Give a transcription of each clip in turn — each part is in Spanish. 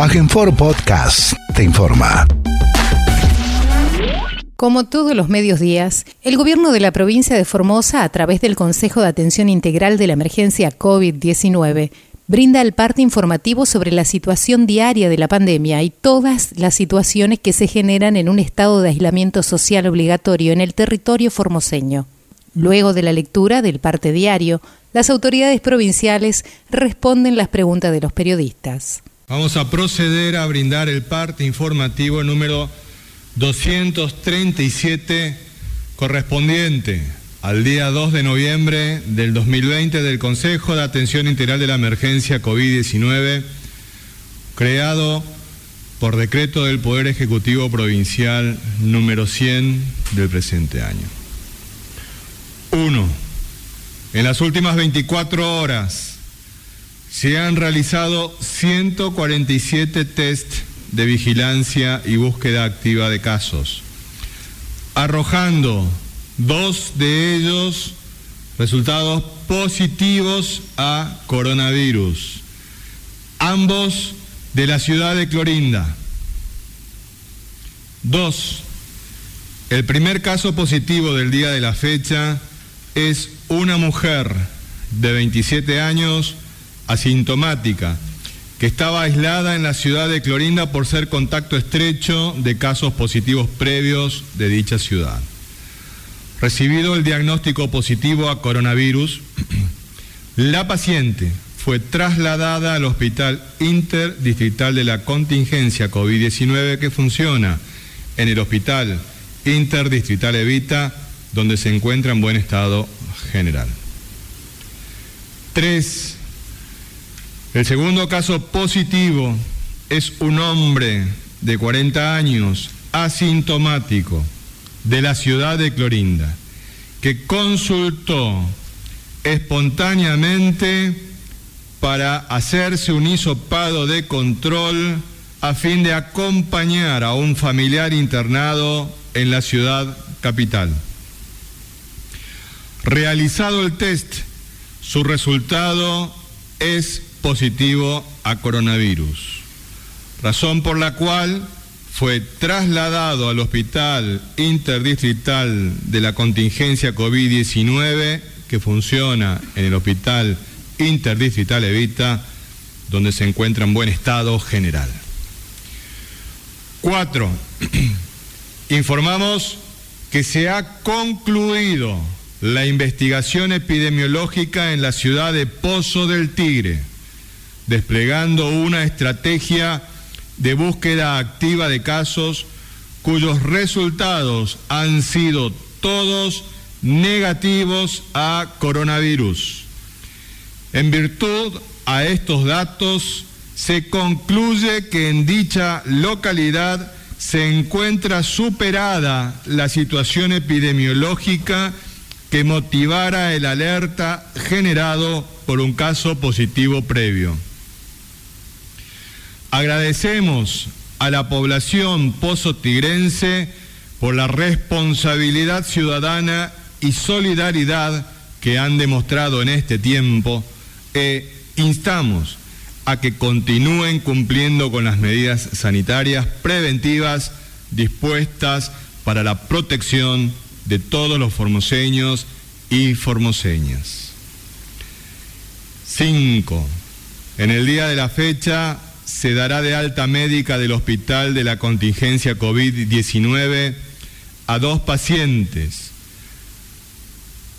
Agenfor Podcast te informa. Como todos los medios días, el gobierno de la provincia de Formosa, a través del Consejo de Atención Integral de la Emergencia COVID-19, brinda el parte informativo sobre la situación diaria de la pandemia y todas las situaciones que se generan en un estado de aislamiento social obligatorio en el territorio formoseño. Luego de la lectura del parte diario, las autoridades provinciales responden las preguntas de los periodistas. Vamos a proceder a brindar el parte informativo número 237 correspondiente al día 2 de noviembre del 2020 del Consejo de Atención Integral de la Emergencia COVID-19, creado por decreto del Poder Ejecutivo Provincial número 100 del presente año. 1. En las últimas 24 horas, se han realizado 147 test de vigilancia y búsqueda activa de casos, arrojando dos de ellos resultados positivos a coronavirus, ambos de la ciudad de Clorinda. Dos, el primer caso positivo del día de la fecha es una mujer de 27 años, asintomática, que estaba aislada en la ciudad de Clorinda por ser contacto estrecho de casos positivos previos de dicha ciudad. Recibido el diagnóstico positivo a coronavirus, la paciente fue trasladada al Hospital Interdistrital de la Contingencia COVID-19 que funciona en el Hospital Interdistrital Evita, donde se encuentra en buen estado general. Tres, el segundo caso positivo es un hombre de 40 años, asintomático, de la ciudad de Clorinda, que consultó espontáneamente para hacerse un hisopado de control a fin de acompañar a un familiar internado en la ciudad capital. Realizado el test, su resultado es positivo a coronavirus, razón por la cual fue trasladado al Hospital Interdistrital de la Contingencia COVID-19 que funciona en el Hospital Interdistrital Evita, donde se encuentra en buen estado general. Cuatro, informamos que se ha concluido la investigación epidemiológica en la ciudad de Pozo del Tigre desplegando una estrategia de búsqueda activa de casos cuyos resultados han sido todos negativos a coronavirus. En virtud a estos datos, se concluye que en dicha localidad se encuentra superada la situación epidemiológica que motivara el alerta generado por un caso positivo previo. Agradecemos a la población pozo tigrense por la responsabilidad ciudadana y solidaridad que han demostrado en este tiempo e instamos a que continúen cumpliendo con las medidas sanitarias preventivas dispuestas para la protección de todos los formoseños y formoseñas. 5. En el día de la fecha se dará de alta médica del hospital de la contingencia COVID-19 a dos pacientes,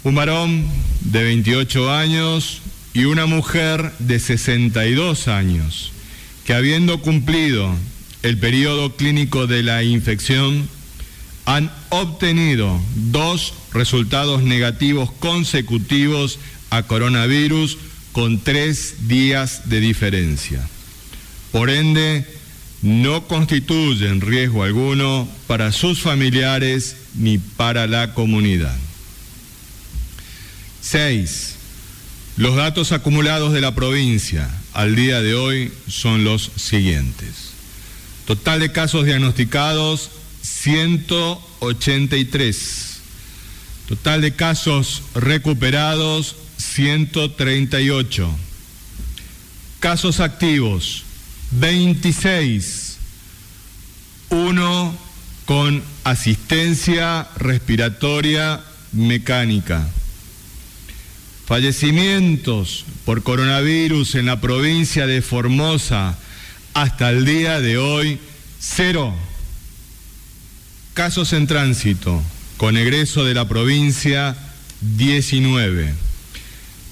un varón de 28 años y una mujer de 62 años, que habiendo cumplido el periodo clínico de la infección, han obtenido dos resultados negativos consecutivos a coronavirus con tres días de diferencia. Por ende, no constituyen riesgo alguno para sus familiares ni para la comunidad. 6. Los datos acumulados de la provincia al día de hoy son los siguientes. Total de casos diagnosticados 183. Total de casos recuperados 138. Casos activos 26, uno con asistencia respiratoria mecánica. Fallecimientos por coronavirus en la provincia de Formosa hasta el día de hoy, cero. Casos en tránsito con egreso de la provincia, 19.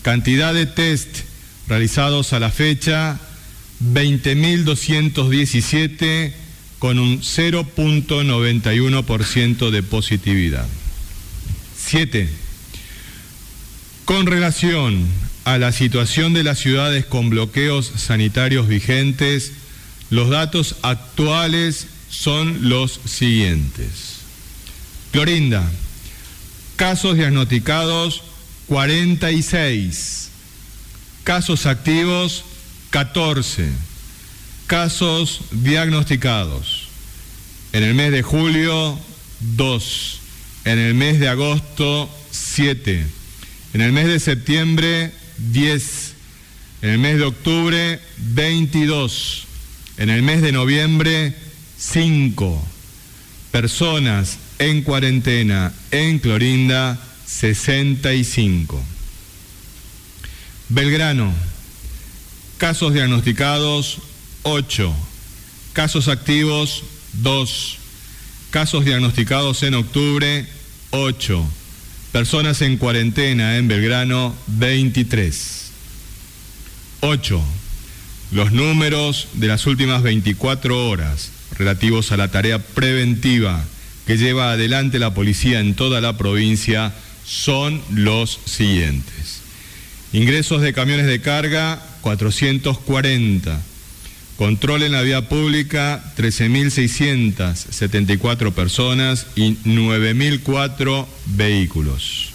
Cantidad de test realizados a la fecha, 20.217 con un 0.91% de positividad. 7. Con relación a la situación de las ciudades con bloqueos sanitarios vigentes, los datos actuales son los siguientes. Clorinda, casos diagnosticados 46, casos activos 14, casos diagnosticados. En el mes de julio 2, en el mes de agosto 7, en el mes de septiembre 10, en el mes de octubre 22, en el mes de noviembre 5, personas en cuarentena en Clorinda 65. Belgrano, casos diagnosticados 8, casos activos 2, casos diagnosticados en octubre 8, personas en cuarentena en Belgrano 23. 8. Los números de las últimas 24 horas relativos a la tarea preventiva que lleva adelante la policía en toda la provincia son los siguientes. Ingresos de camiones de carga, 440. Control en la vía pública, 13.674 personas y 9.004 vehículos.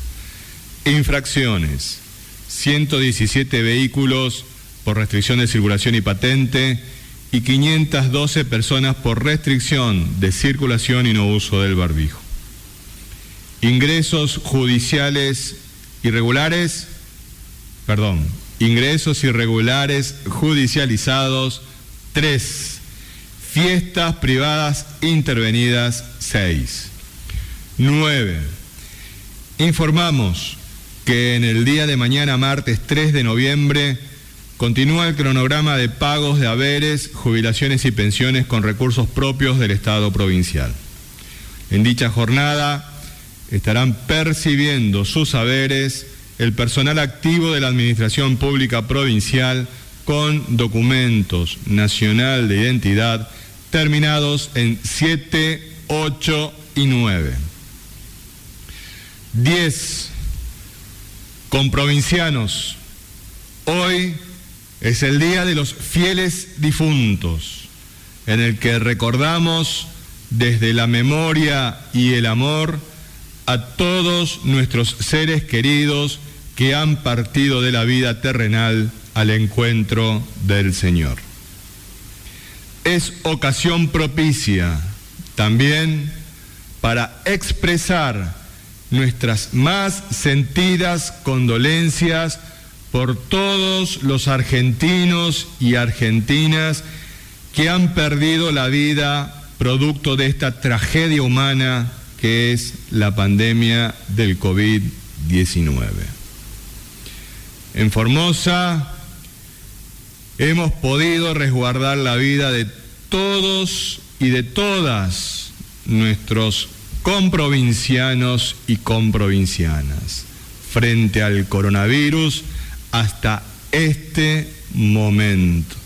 Infracciones, 117 vehículos por restricción de circulación y patente y 512 personas por restricción de circulación y no uso del barbijo. Ingresos judiciales irregulares, perdón, ingresos irregulares judicializados, 3. Fiestas privadas intervenidas, 6. 9. Informamos que en el día de mañana, martes 3 de noviembre, Continúa el cronograma de pagos de haberes, jubilaciones y pensiones con recursos propios del Estado provincial. En dicha jornada estarán percibiendo sus haberes el personal activo de la Administración Pública Provincial con documentos nacional de identidad terminados en 7, 8 y 9. 10. Con provincianos. Hoy es el Día de los Fieles Difuntos, en el que recordamos desde la memoria y el amor a todos nuestros seres queridos que han partido de la vida terrenal al encuentro del Señor. Es ocasión propicia también para expresar nuestras más sentidas condolencias por todos los argentinos y argentinas que han perdido la vida producto de esta tragedia humana que es la pandemia del COVID-19. En Formosa hemos podido resguardar la vida de todos y de todas nuestros comprovincianos y comprovincianas frente al coronavirus hasta este momento.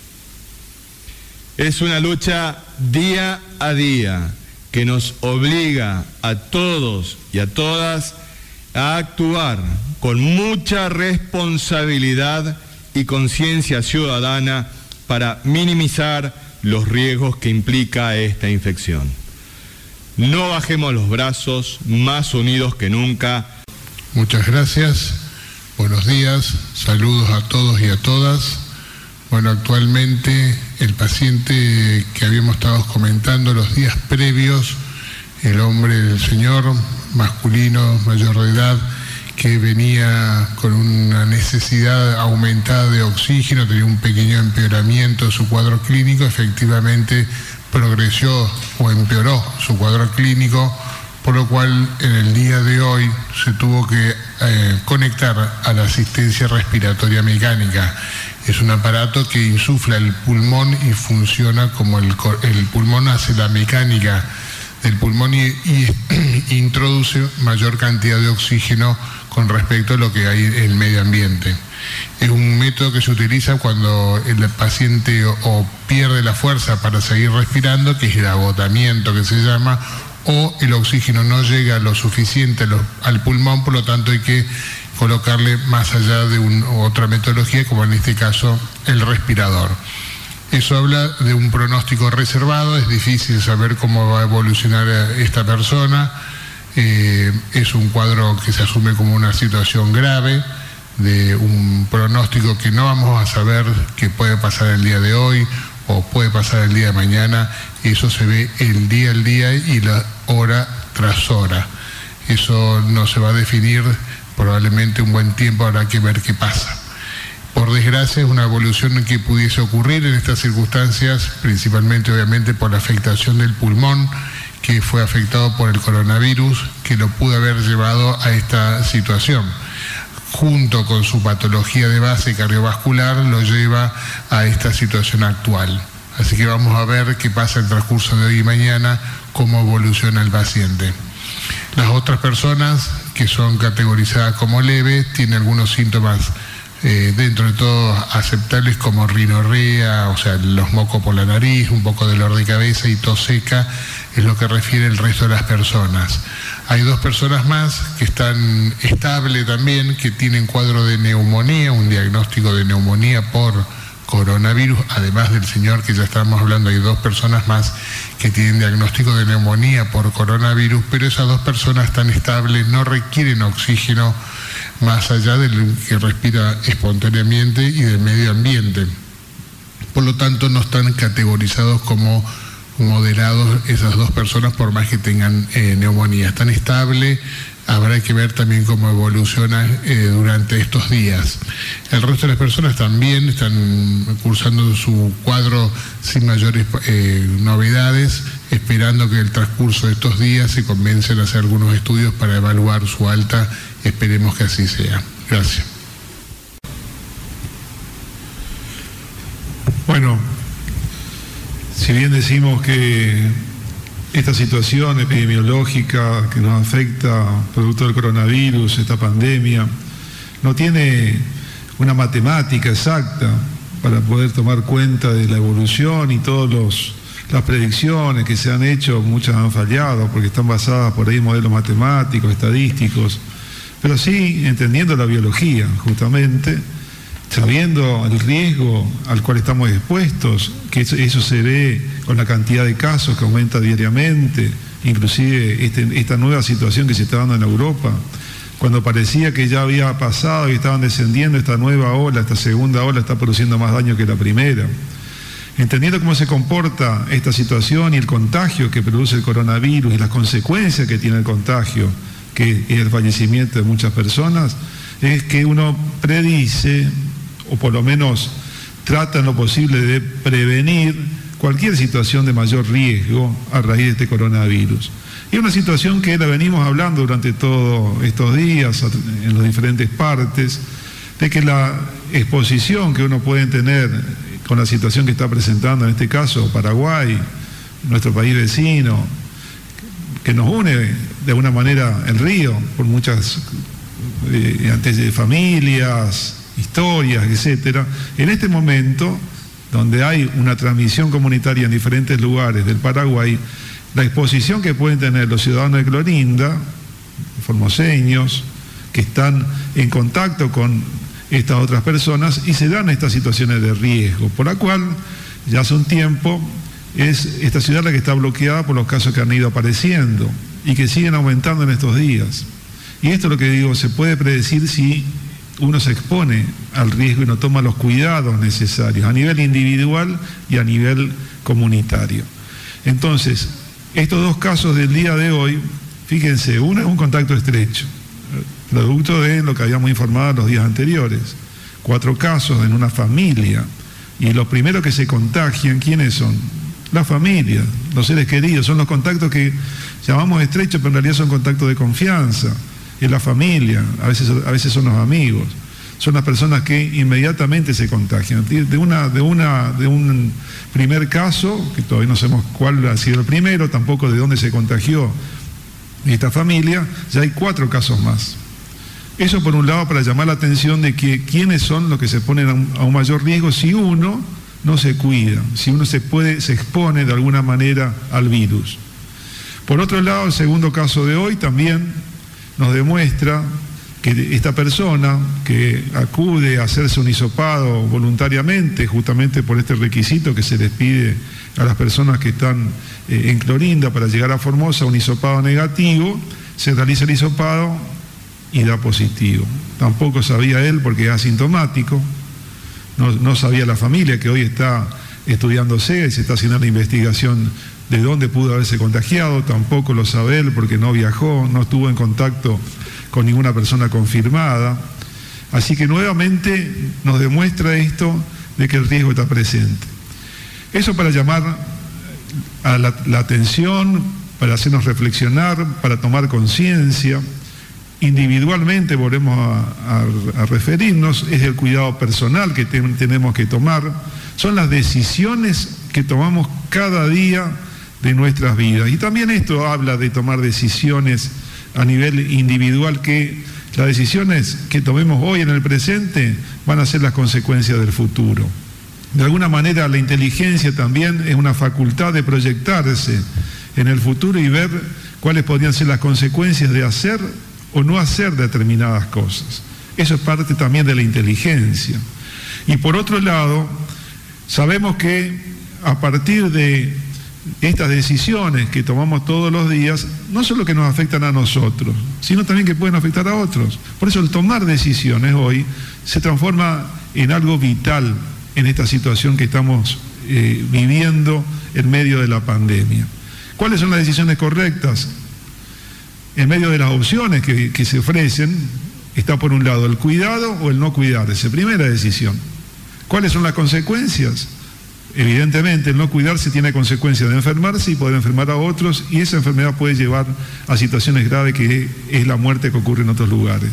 Es una lucha día a día que nos obliga a todos y a todas a actuar con mucha responsabilidad y conciencia ciudadana para minimizar los riesgos que implica esta infección. No bajemos los brazos, más unidos que nunca. Muchas gracias. Buenos días, saludos a todos y a todas. Bueno, actualmente el paciente que habíamos estado comentando los días previos, el hombre del Señor, masculino, mayor de edad, que venía con una necesidad aumentada de oxígeno, tenía un pequeño empeoramiento de su cuadro clínico, efectivamente progresó o empeoró su cuadro clínico, por lo cual en el día de hoy se tuvo que eh, conectar a la asistencia respiratoria mecánica. Es un aparato que insufla el pulmón y funciona como el, el pulmón hace la mecánica del pulmón y, introduce mayor cantidad de oxígeno con respecto a lo que hay en el medio ambiente. Es un método que se utiliza cuando el paciente o, pierde la fuerza para seguir respirando, que es el agotamiento que se llama, o el oxígeno no llega lo suficiente al pulmón, por lo tanto hay que colocarle más allá de otra metodología, como en este caso el respirador. Eso habla de un pronóstico reservado, es difícil saber cómo va a evolucionar esta persona, eh, es un cuadro que se asume como una situación grave, de un pronóstico que no vamos a saber qué puede pasar el día de hoy o puede pasar el día de mañana, eso se ve el día al día y la hora tras hora. Eso no se va a definir probablemente un buen tiempo, habrá que ver qué pasa. Por desgracia es una evolución que pudiese ocurrir en estas circunstancias, principalmente obviamente por la afectación del pulmón, que fue afectado por el coronavirus, que lo pudo haber llevado a esta situación. Junto con su patología de base cardiovascular, lo lleva a esta situación actual. Así que vamos a ver qué pasa el transcurso de hoy y mañana, cómo evoluciona el paciente. Las otras personas que son categorizadas como leves tienen algunos síntomas eh, dentro de todo aceptables como rinorrea, o sea, los mocos por la nariz, un poco de dolor de cabeza y tos seca, es lo que refiere el resto de las personas. Hay dos personas más que están estables también, que tienen cuadro de neumonía, un diagnóstico de neumonía por coronavirus, además del señor que ya estábamos hablando, hay dos personas más que tienen diagnóstico de neumonía por coronavirus, pero esas dos personas están estables, no requieren oxígeno más allá del que respira espontáneamente y del medio ambiente. Por lo tanto, no están categorizados como moderados esas dos personas por más que tengan eh, neumonía. Están estables, habrá que ver también cómo evoluciona eh, durante estos días. El resto de las personas también están cursando su cuadro sin mayores eh, novedades, esperando que el transcurso de estos días se comiencen a hacer algunos estudios para evaluar su alta Esperemos que así sea. Gracias. Bueno, si bien decimos que esta situación epidemiológica que nos afecta producto del coronavirus, esta pandemia, no tiene una matemática exacta para poder tomar cuenta de la evolución y todas las predicciones que se han hecho, muchas han fallado porque están basadas por ahí en modelos matemáticos, estadísticos pero sí entendiendo la biología, justamente, sabiendo el riesgo al cual estamos expuestos, que eso, se ve con la cantidad de casos que aumenta diariamente, inclusive este, esta nueva situación que se está dando en Europa, cuando parecía que ya había pasado y estaban descendiendo esta nueva ola, esta segunda ola está produciendo más daño que la primera. Entendiendo cómo se comporta esta situación y el contagio que produce el coronavirus y las consecuencias que tiene el contagio, que es el fallecimiento de muchas personas, es que uno predice, o por lo menos trata en lo posible de prevenir cualquier situación de mayor riesgo a raíz de este coronavirus. Y una situación que la venimos hablando durante todos estos días en las diferentes partes, de que la exposición que uno puede tener con la situación que está presentando en este caso Paraguay, nuestro país vecino, que nos une de alguna manera el río por muchas eh, antes de familias, historias, etcétera. En este momento, donde hay una transmisión comunitaria en diferentes lugares del Paraguay, la exposición que pueden tener los ciudadanos de Clorinda, formoseños, que están en contacto con estas otras personas y se dan estas situaciones de riesgo, por la cual ya hace un tiempo es esta ciudad la que está bloqueada por los casos que han ido apareciendo y que siguen aumentando en estos días. Y esto es lo que digo, se puede predecir si uno se expone al riesgo y no toma los cuidados necesarios a nivel individual y a nivel comunitario. Entonces, estos dos casos del día de hoy, fíjense, uno es un contacto estrecho, producto de lo que habíamos informado los días anteriores. Cuatro casos en una familia. Y los primeros que se contagian, ¿quiénes son? La familia, los seres queridos, son los contactos que llamamos estrechos, pero en realidad son contactos de confianza. Es la familia, a veces, a veces son los amigos son las personas que inmediatamente se contagian. De, una, de, una, de un primer caso, que todavía no sabemos cuál ha sido el primero, tampoco de dónde se contagió esta familia, ya hay cuatro casos más. Eso por un lado para llamar la atención de que quiénes son los que se ponen a un, a un mayor riesgo si uno no se cuida, si uno se puede, se expone de alguna manera al virus. Por otro lado, el segundo caso de hoy también nos demuestra que esta persona que acude a hacerse un hisopado voluntariamente, justamente por este requisito que se les pide a las personas que están eh, en Clorinda para llegar a Formosa, un hisopado negativo, se realiza el hisopado y da positivo. Tampoco sabía él porque es asintomático, no, sabía la familia que hoy está estudiándose y se está haciendo la investigación de dónde pudo haberse contagiado, tampoco lo sabe él porque no viajó, no estuvo en contacto con ninguna persona confirmada. Así que nuevamente nos demuestra esto de que el riesgo está presente. Eso para llamar a la, atención, para hacernos reflexionar, para tomar conciencia. Individualmente volvemos a, referirnos, es el cuidado personal que tenemos que tomar, son las decisiones que tomamos cada día de nuestras vidas. Y también esto habla de tomar decisiones a nivel individual que las decisiones que tomemos hoy en el presente van a ser las consecuencias del futuro. De alguna manera la inteligencia también es una facultad de proyectarse en el futuro y ver cuáles podrían ser las consecuencias de hacer o no hacer determinadas cosas. Eso es parte también de la inteligencia. Y por otro lado, sabemos que a partir de estas decisiones que tomamos todos los días, no solo que nos afectan a nosotros, sino también que pueden afectar a otros. Por eso el tomar decisiones hoy se transforma en algo vital en esta situación que estamos eh, viviendo en medio de la pandemia. ¿Cuáles son las decisiones correctas? En medio de las opciones que, se ofrecen, está por un lado el cuidado o el no cuidarse. Primera decisión. ¿Cuáles son las consecuencias? Evidentemente, el no cuidarse tiene consecuencias de enfermarse y poder enfermar a otros y esa enfermedad puede llevar a situaciones graves que es la muerte que ocurre en otros lugares.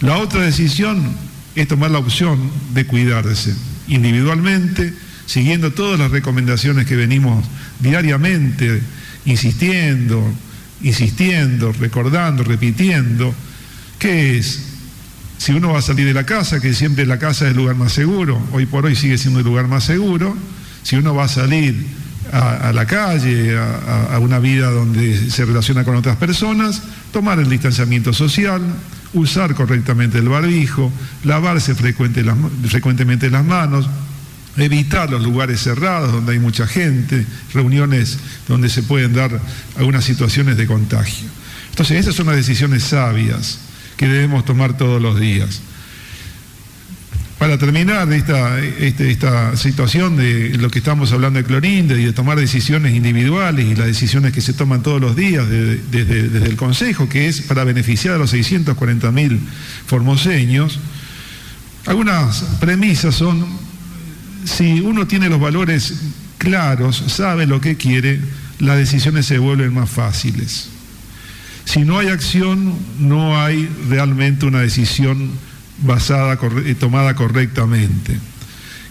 La otra decisión es tomar la opción de cuidarse individualmente, siguiendo todas las recomendaciones que venimos diariamente insistiendo, insistiendo, recordando, repitiendo, que es si uno va a salir de la casa, que siempre la casa es el lugar más seguro, hoy por hoy sigue siendo el lugar más seguro, si uno va a salir a, la calle, a, una vida donde se relaciona con otras personas, tomar el distanciamiento social, usar correctamente el barbijo, lavarse frecuentemente las manos, evitar los lugares cerrados donde hay mucha gente, reuniones donde se pueden dar algunas situaciones de contagio. Entonces, esas son las decisiones sabias que debemos tomar todos los días. Para terminar esta, este, esta, situación de lo que estamos hablando de Clorinda y de tomar decisiones individuales y las decisiones que se toman todos los días desde, el Consejo, que es para beneficiar a los 640 mil formoseños, algunas premisas son, si uno tiene los valores claros, sabe lo que quiere, las decisiones se vuelven más fáciles. Si no hay acción, no hay realmente una decisión basada, eh, tomada correctamente.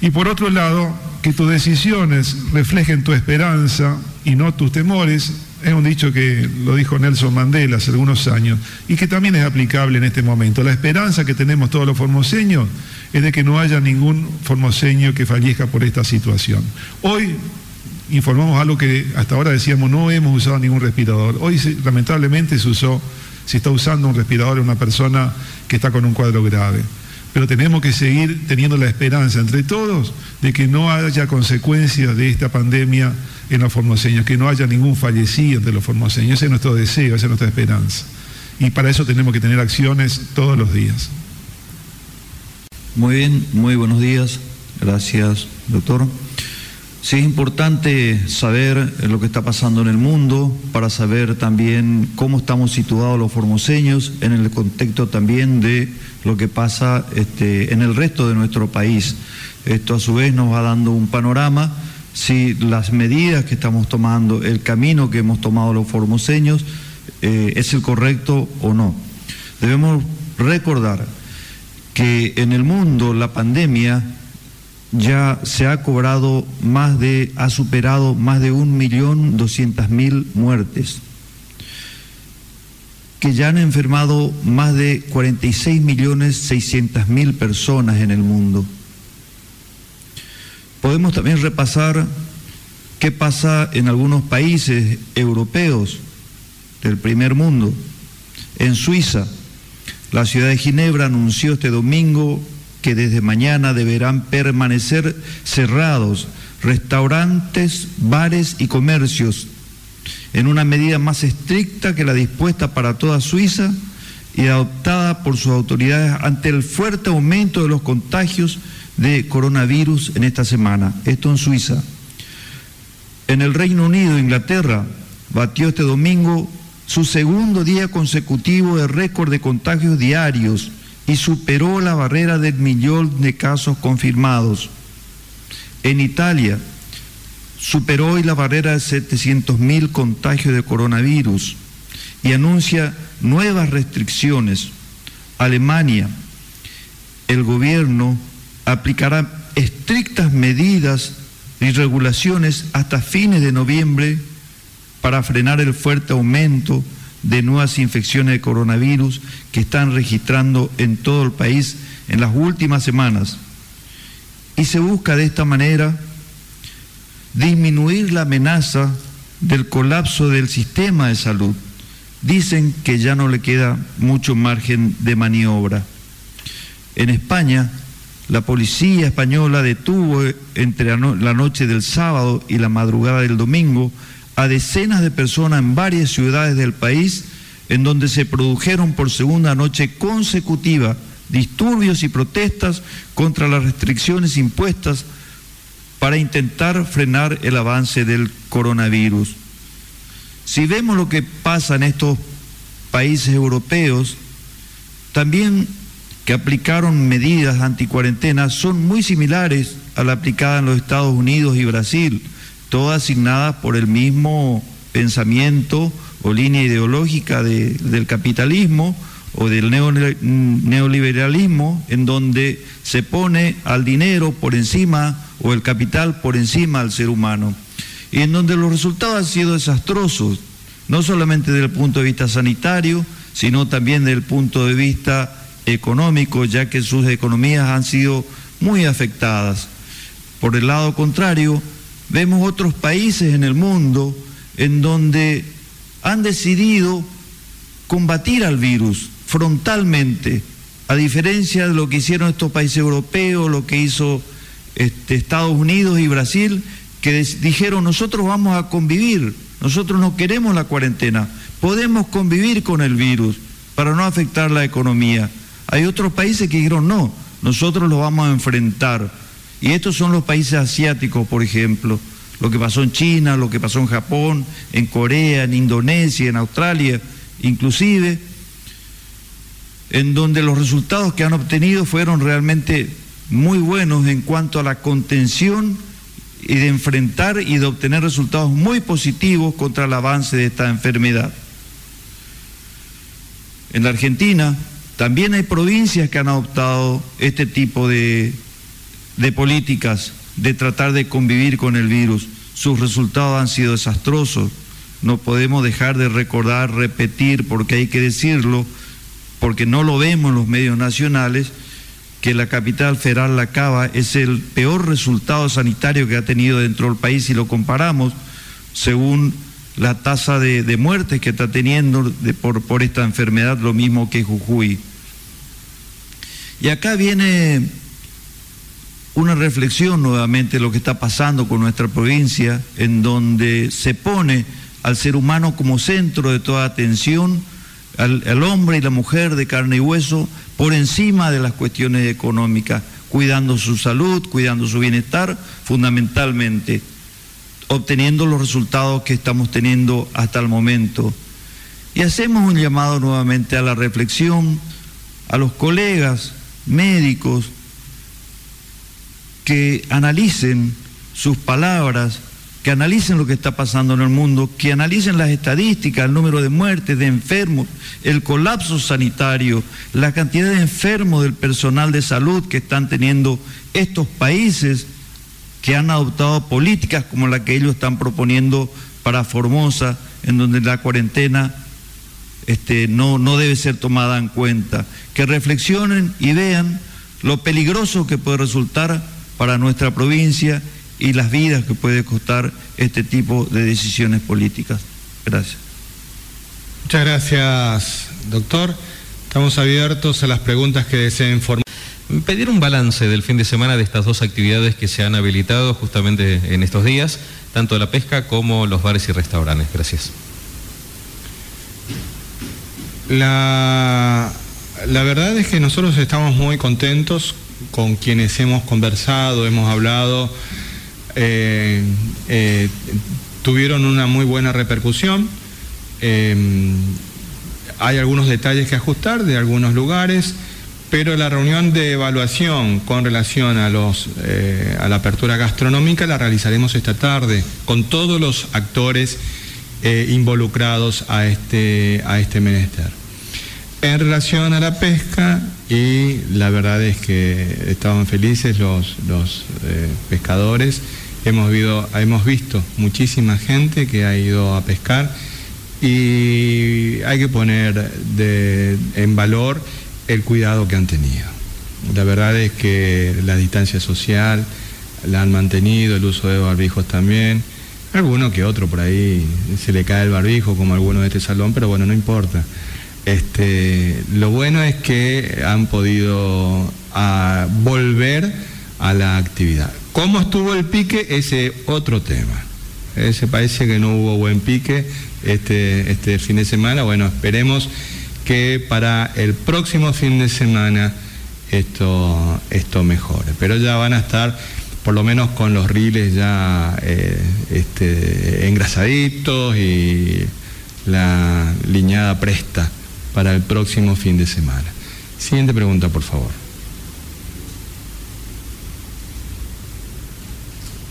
Y por otro lado, que tus decisiones reflejen tu esperanza y no tus temores, es un dicho que lo dijo Nelson Mandela hace algunos años y que también es aplicable en este momento. La esperanza que tenemos todos los formoseños es de que no haya ningún formoseño que fallezca por esta situación. Hoy informamos algo que hasta ahora decíamos no hemos usado ningún respirador. Hoy lamentablemente se usó si está usando un respirador a una persona que está con un cuadro grave. Pero tenemos que seguir teniendo la esperanza entre todos de que no haya consecuencias de esta pandemia en los formoseños, que no haya ningún fallecido entre los formoseños. Ese es nuestro deseo, esa es nuestra esperanza. Y para eso tenemos que tener acciones todos los días. Muy bien, muy buenos días. Gracias, doctor. Sí es importante saber lo que está pasando en el mundo, para saber también cómo estamos situados los formoseños en el contexto también de lo que pasa este, en el resto de nuestro país. Esto a su vez nos va dando un panorama si las medidas que estamos tomando, el camino que hemos tomado los formoseños, eh, es el correcto o no. Debemos recordar que en el mundo la pandemia ya se ha cobrado más de, ha superado más de un millón doscientas mil muertes, que ya han enfermado más de 46 millones seiscientas mil personas en el mundo. Podemos también repasar qué pasa en algunos países europeos del primer mundo. En Suiza, la ciudad de Ginebra anunció este domingo que desde mañana deberán permanecer cerrados restaurantes, bares y comercios en una medida más estricta que la dispuesta para toda Suiza y adoptada por sus autoridades ante el fuerte aumento de los contagios de coronavirus en esta semana. Esto en Suiza. En el Reino Unido, Inglaterra, batió este domingo su segundo día consecutivo de récord de contagios diarios y superó la barrera del millón de casos confirmados. En Italia superó hoy la barrera de 700.000 contagios de coronavirus y anuncia nuevas restricciones. Alemania, el gobierno aplicará estrictas medidas y regulaciones hasta fines de noviembre para frenar el fuerte aumento de nuevas infecciones de coronavirus que están registrando en todo el país en las últimas semanas. Y se busca de esta manera disminuir la amenaza del colapso del sistema de salud. Dicen que ya no le queda mucho margen de maniobra. En España, la policía española detuvo entre la noche del sábado y la madrugada del domingo a decenas de personas en varias ciudades del país en donde se produjeron por segunda noche consecutiva disturbios y protestas contra las restricciones impuestas para intentar frenar el avance del coronavirus. Si vemos lo que pasa en estos países europeos, también que aplicaron medidas anticuarentena son muy similares a la aplicada en los Estados Unidos y Brasil todas asignadas por el mismo pensamiento o línea ideológica del capitalismo o del neoliberalismo, en donde se pone al dinero por encima o el capital por encima al ser humano, y en donde los resultados han sido desastrosos, no solamente desde el punto de vista sanitario, sino también desde el punto de vista económico, ya que sus economías han sido muy afectadas. Por el lado contrario, Vemos otros países en el mundo en donde han decidido combatir al virus frontalmente, a diferencia de lo que hicieron estos países europeos, lo que hizo este, Estados Unidos y Brasil, que dijeron nosotros vamos a convivir, nosotros no queremos la cuarentena, podemos convivir con el virus para no afectar la economía. Hay otros países que dijeron no, nosotros lo vamos a enfrentar y estos son los países asiáticos, por ejemplo, lo que pasó en China, lo que pasó en Japón, en Corea, en Indonesia, en Australia, inclusive, en donde los resultados que han obtenido fueron realmente muy buenos en cuanto a la contención y de enfrentar y de obtener resultados muy positivos contra el avance de esta enfermedad. En la Argentina también hay provincias que han adoptado este tipo de políticas de tratar de convivir con el virus. Sus resultados han sido desastrosos. No podemos dejar de recordar, repetir, porque hay que decirlo, porque no lo vemos en los medios nacionales, que la capital federal, La Cava, es el peor resultado sanitario que ha tenido dentro del país si lo comparamos, según la tasa de, muertes que está teniendo por esta enfermedad, lo mismo que Jujuy. Y acá viene una reflexión nuevamente de lo que está pasando con nuestra provincia, en donde se pone al ser humano como centro de toda atención, al, hombre y la mujer de carne y hueso, por encima de las cuestiones económicas. cuidando su salud, cuidando su bienestar, fundamentalmente, obteniendo los resultados que estamos teniendo hasta el momento. Y hacemos un llamado nuevamente a la reflexión, a los colegas médicos, que analicen sus palabras, que analicen lo que está pasando en el mundo, que analicen las estadísticas, el número de muertes, de enfermos, el colapso sanitario, la cantidad de enfermos del personal de salud que están teniendo estos países que han adoptado políticas como la que ellos están proponiendo para Formosa, en donde la cuarentena este, no, no debe ser tomada en cuenta. Que reflexionen y vean lo peligroso que puede resultar para nuestra provincia y las vidas que puede costar este tipo de decisiones políticas. Gracias. Muchas gracias, doctor. Estamos abiertos a las preguntas que deseen formar. Pedir un balance del fin de semana de estas dos actividades que se han habilitado justamente en estos días, tanto la pesca como los bares y restaurantes. Gracias. La, la verdad es que nosotros estamos muy contentos con quienes hemos conversado, hemos hablado eh, eh, tuvieron una muy buena repercusión. Eh, hay algunos detalles que ajustar de algunos lugares, pero la reunión de evaluación con relación a, los, a la apertura gastronómica la realizaremos esta tarde con todos los actores involucrados a este, a este menester. En relación a la pesca, y la verdad es que estaban felices los, los pescadores, Hemos, hemos visto muchísima gente que ha ido a pescar y hay que poner en valor el cuidado que han tenido. La verdad es que la distancia social la han mantenido, el uso de barbijos también. Alguno que otro por ahí se le cae el barbijo, como alguno de este salón, pero bueno, no importa. Este, lo bueno es que han podido ah, volver a la actividad. ¿Cómo estuvo el pique? Ese otro tema. Ese parece que no hubo buen pique este, este fin de semana. Bueno, esperemos que para el próximo fin de semana esto, esto mejore. Pero ya van a estar por lo menos con los riles ya eh, este, engrasaditos y la liñada presta para el próximo fin de semana. Siguiente pregunta, por favor.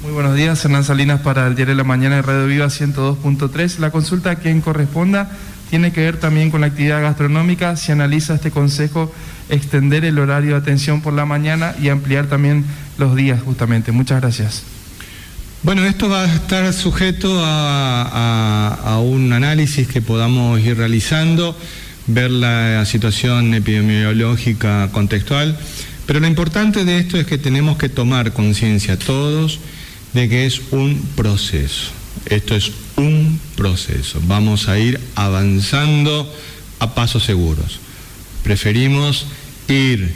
Muy buenos días, Hernán Salinas para el Diario de la Mañana de Radio Viva 102.3. La consulta a quien corresponda tiene que ver también con la actividad gastronómica. Si analiza este consejo extender el horario de atención por la mañana y ampliar también los días justamente. Muchas gracias. Bueno, esto va a estar sujeto a, un análisis que podamos ir realizando, ver la situación epidemiológica contextual, pero lo importante de esto es que tenemos que tomar conciencia todos de que es un proceso. Esto es un proceso. Vamos a ir avanzando a pasos seguros. Preferimos ir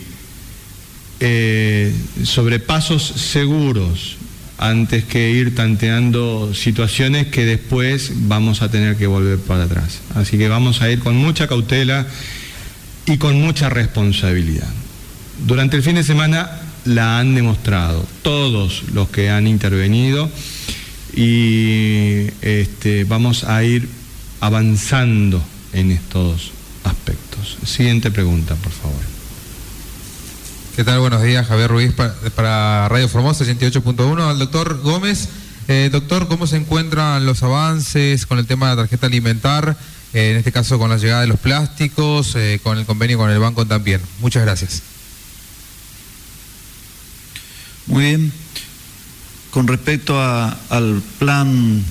eh, sobre pasos seguros antes que ir tanteando situaciones que después vamos a tener que volver para atrás. Así que vamos a ir con mucha cautela y con mucha responsabilidad. Durante el fin de semana la han demostrado, todos los que han intervenido, y este, vamos a ir avanzando en estos aspectos. Siguiente pregunta, por favor. ¿Qué tal? Buenos días, Javier Ruiz para, Radio Formosa 88.1. Al doctor Gómez. Eh, doctor, ¿cómo se encuentran los avances con el tema de la tarjeta alimentar? Eh, en este caso con la llegada de los plásticos, eh, con el convenio con el banco también. Muchas gracias. Muy bien. Con respecto al plan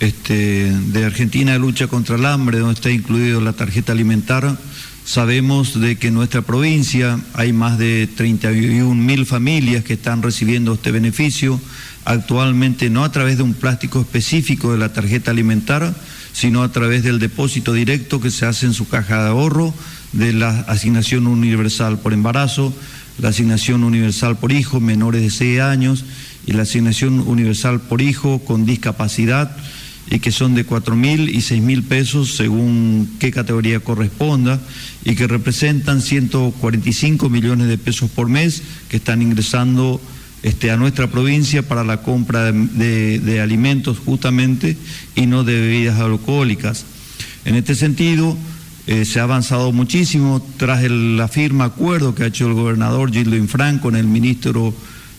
este, de Argentina de lucha contra el hambre, donde está incluido la tarjeta alimentar, sabemos de que en nuestra provincia hay más de 31 mil familias que están recibiendo este beneficio, actualmente no a través de un plástico específico de la tarjeta alimentar, sino a través del depósito directo que se hace en su caja de ahorro de la asignación universal por embarazo, la asignación universal por hijo menores de 6 años y la asignación universal por hijo con discapacidad y que son de cuatro mil y seis mil pesos según qué categoría corresponda y que representan 145 millones de pesos por mes que están ingresando este, a nuestra provincia para la compra de, alimentos justamente y no de bebidas alcohólicas. En este sentido, eh, se ha avanzado muchísimo tras la firma acuerdo que ha hecho el gobernador Gildo Infran con el ministro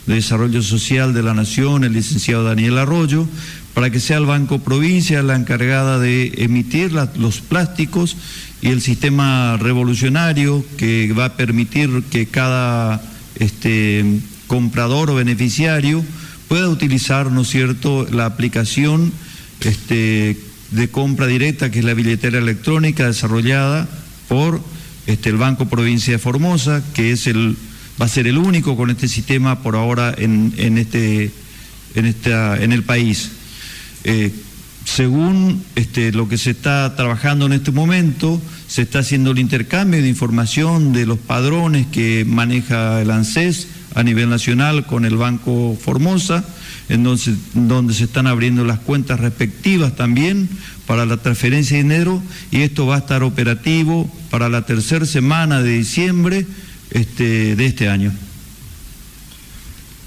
de Desarrollo Social de la Nación, el licenciado Daniel Arroyo, para que sea el Banco Provincia la encargada de emitir los plásticos y el sistema revolucionario que va a permitir que cada este, comprador o beneficiario pueda utilizar, ¿no es cierto?, la aplicación este, de compra directa, que es la billetera electrónica desarrollada por este, el Banco Provincia de Formosa, que es el, va a ser el único con este sistema por ahora en, en, este, en, esta, en el país. Eh, según este, lo que se está trabajando en este momento, se está haciendo el intercambio de información de los padrones que maneja el ANSES a nivel nacional con el Banco Formosa, en donde, donde se están abriendo las cuentas respectivas también para la transferencia de dinero y esto va a estar operativo para la tercera semana de diciembre este, de este año.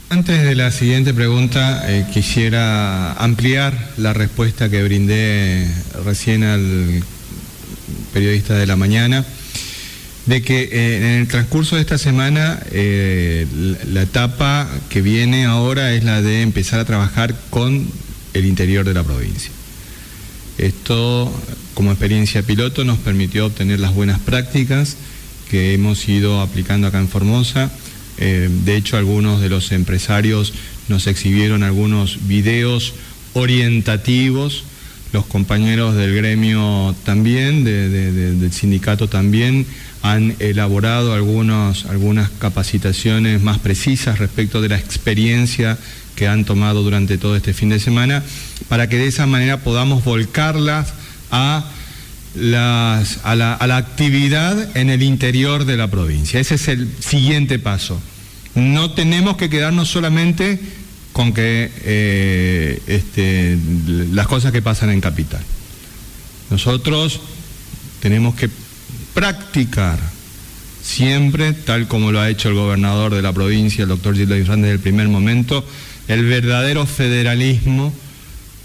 Antes de la siguiente pregunta, eh, quisiera ampliar la respuesta que brindé recién al periodista de la mañana, de que eh, en el transcurso de esta semana eh, la etapa que viene ahora es la de empezar a trabajar con el interior de la provincia. Esto, como experiencia piloto, nos permitió obtener las buenas prácticas que hemos ido aplicando acá en Formosa. Eh, de hecho, algunos de los empresarios nos exhibieron algunos videos orientativos, los compañeros del gremio también, del sindicato también, han elaborado algunas capacitaciones más precisas respecto de la experiencia que han tomado durante todo este fin de semana, para que de esa manera podamos volcarlas a a, la, actividad en el interior de la provincia. Ese es el siguiente paso. No tenemos que quedarnos solamente con que eh, este, las cosas que pasan en capital. Nosotros tenemos que practicar siempre, tal como lo ha hecho el gobernador de la provincia, el doctor Gildo Ifrán, desde el primer momento, el verdadero federalismo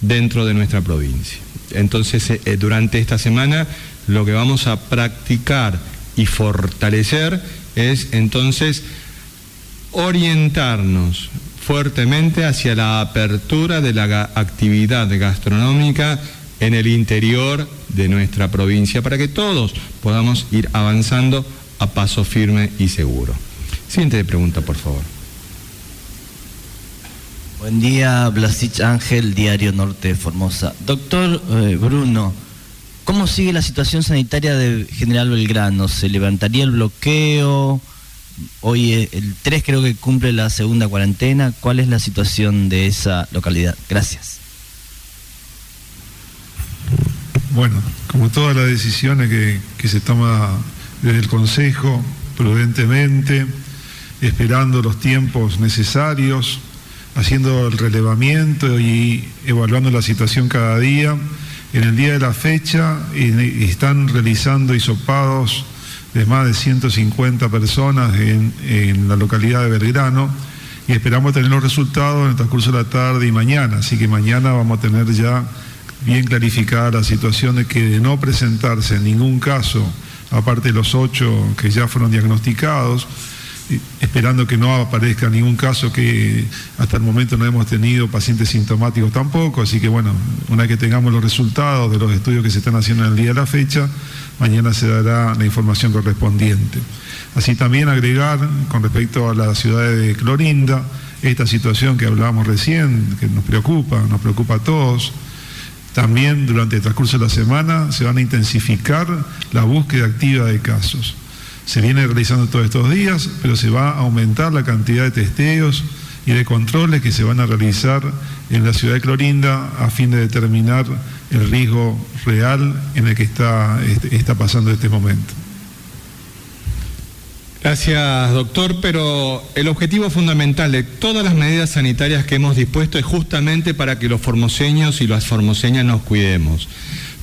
dentro de nuestra provincia. Entonces, eh, eh, durante esta semana lo que vamos a practicar y fortalecer es entonces orientarnos fuertemente hacia la apertura de la actividad gastronómica en el interior de nuestra provincia para que todos podamos ir avanzando a paso firme y seguro. Siguiente pregunta, por favor. Buen día, Blasich Ángel, Diario Norte de Formosa. Doctor eh, Bruno, ¿cómo sigue la situación sanitaria de General Belgrano? ¿Se levantaría el bloqueo? Hoy eh, el 3 creo que cumple la segunda cuarentena. ¿Cuál es la situación de esa localidad? Gracias. Bueno, como todas las decisiones que, que se toma desde el Consejo, prudentemente, esperando los tiempos necesarios, haciendo el relevamiento y evaluando la situación cada día. En el día de la fecha están realizando hisopados de más de 150 personas en, la localidad de Belgrano y esperamos tener los resultados en el transcurso de la tarde y mañana. Así que mañana vamos a tener ya bien clarificada la situación de que de no presentarse en ningún caso, aparte de los ocho que ya fueron diagnosticados, esperando que no aparezca ningún caso que hasta el momento no hemos tenido pacientes sintomáticos tampoco, así que bueno, una vez que tengamos los resultados de los estudios que se están haciendo en el día de la fecha, mañana se dará la información correspondiente. Así también agregar con respecto a la ciudad de Clorinda, esta situación que hablábamos recién, que nos preocupa, nos preocupa a todos, también durante el transcurso de la semana se van a intensificar la búsqueda activa de casos se viene realizando todos estos días, pero se va a aumentar la cantidad de testeos y de controles que se van a realizar en la ciudad de Clorinda a fin de determinar el riesgo real en el que está, este, está pasando este momento. Gracias, doctor, pero el objetivo fundamental de todas las medidas sanitarias que hemos dispuesto es justamente para que los formoseños y las formoseñas nos cuidemos.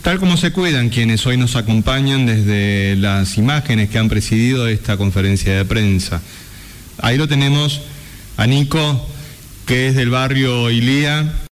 Tal como se cuidan quienes hoy nos acompañan desde las imágenes que han presidido esta conferencia de prensa. Ahí lo tenemos a Nico, que es del barrio Ilía,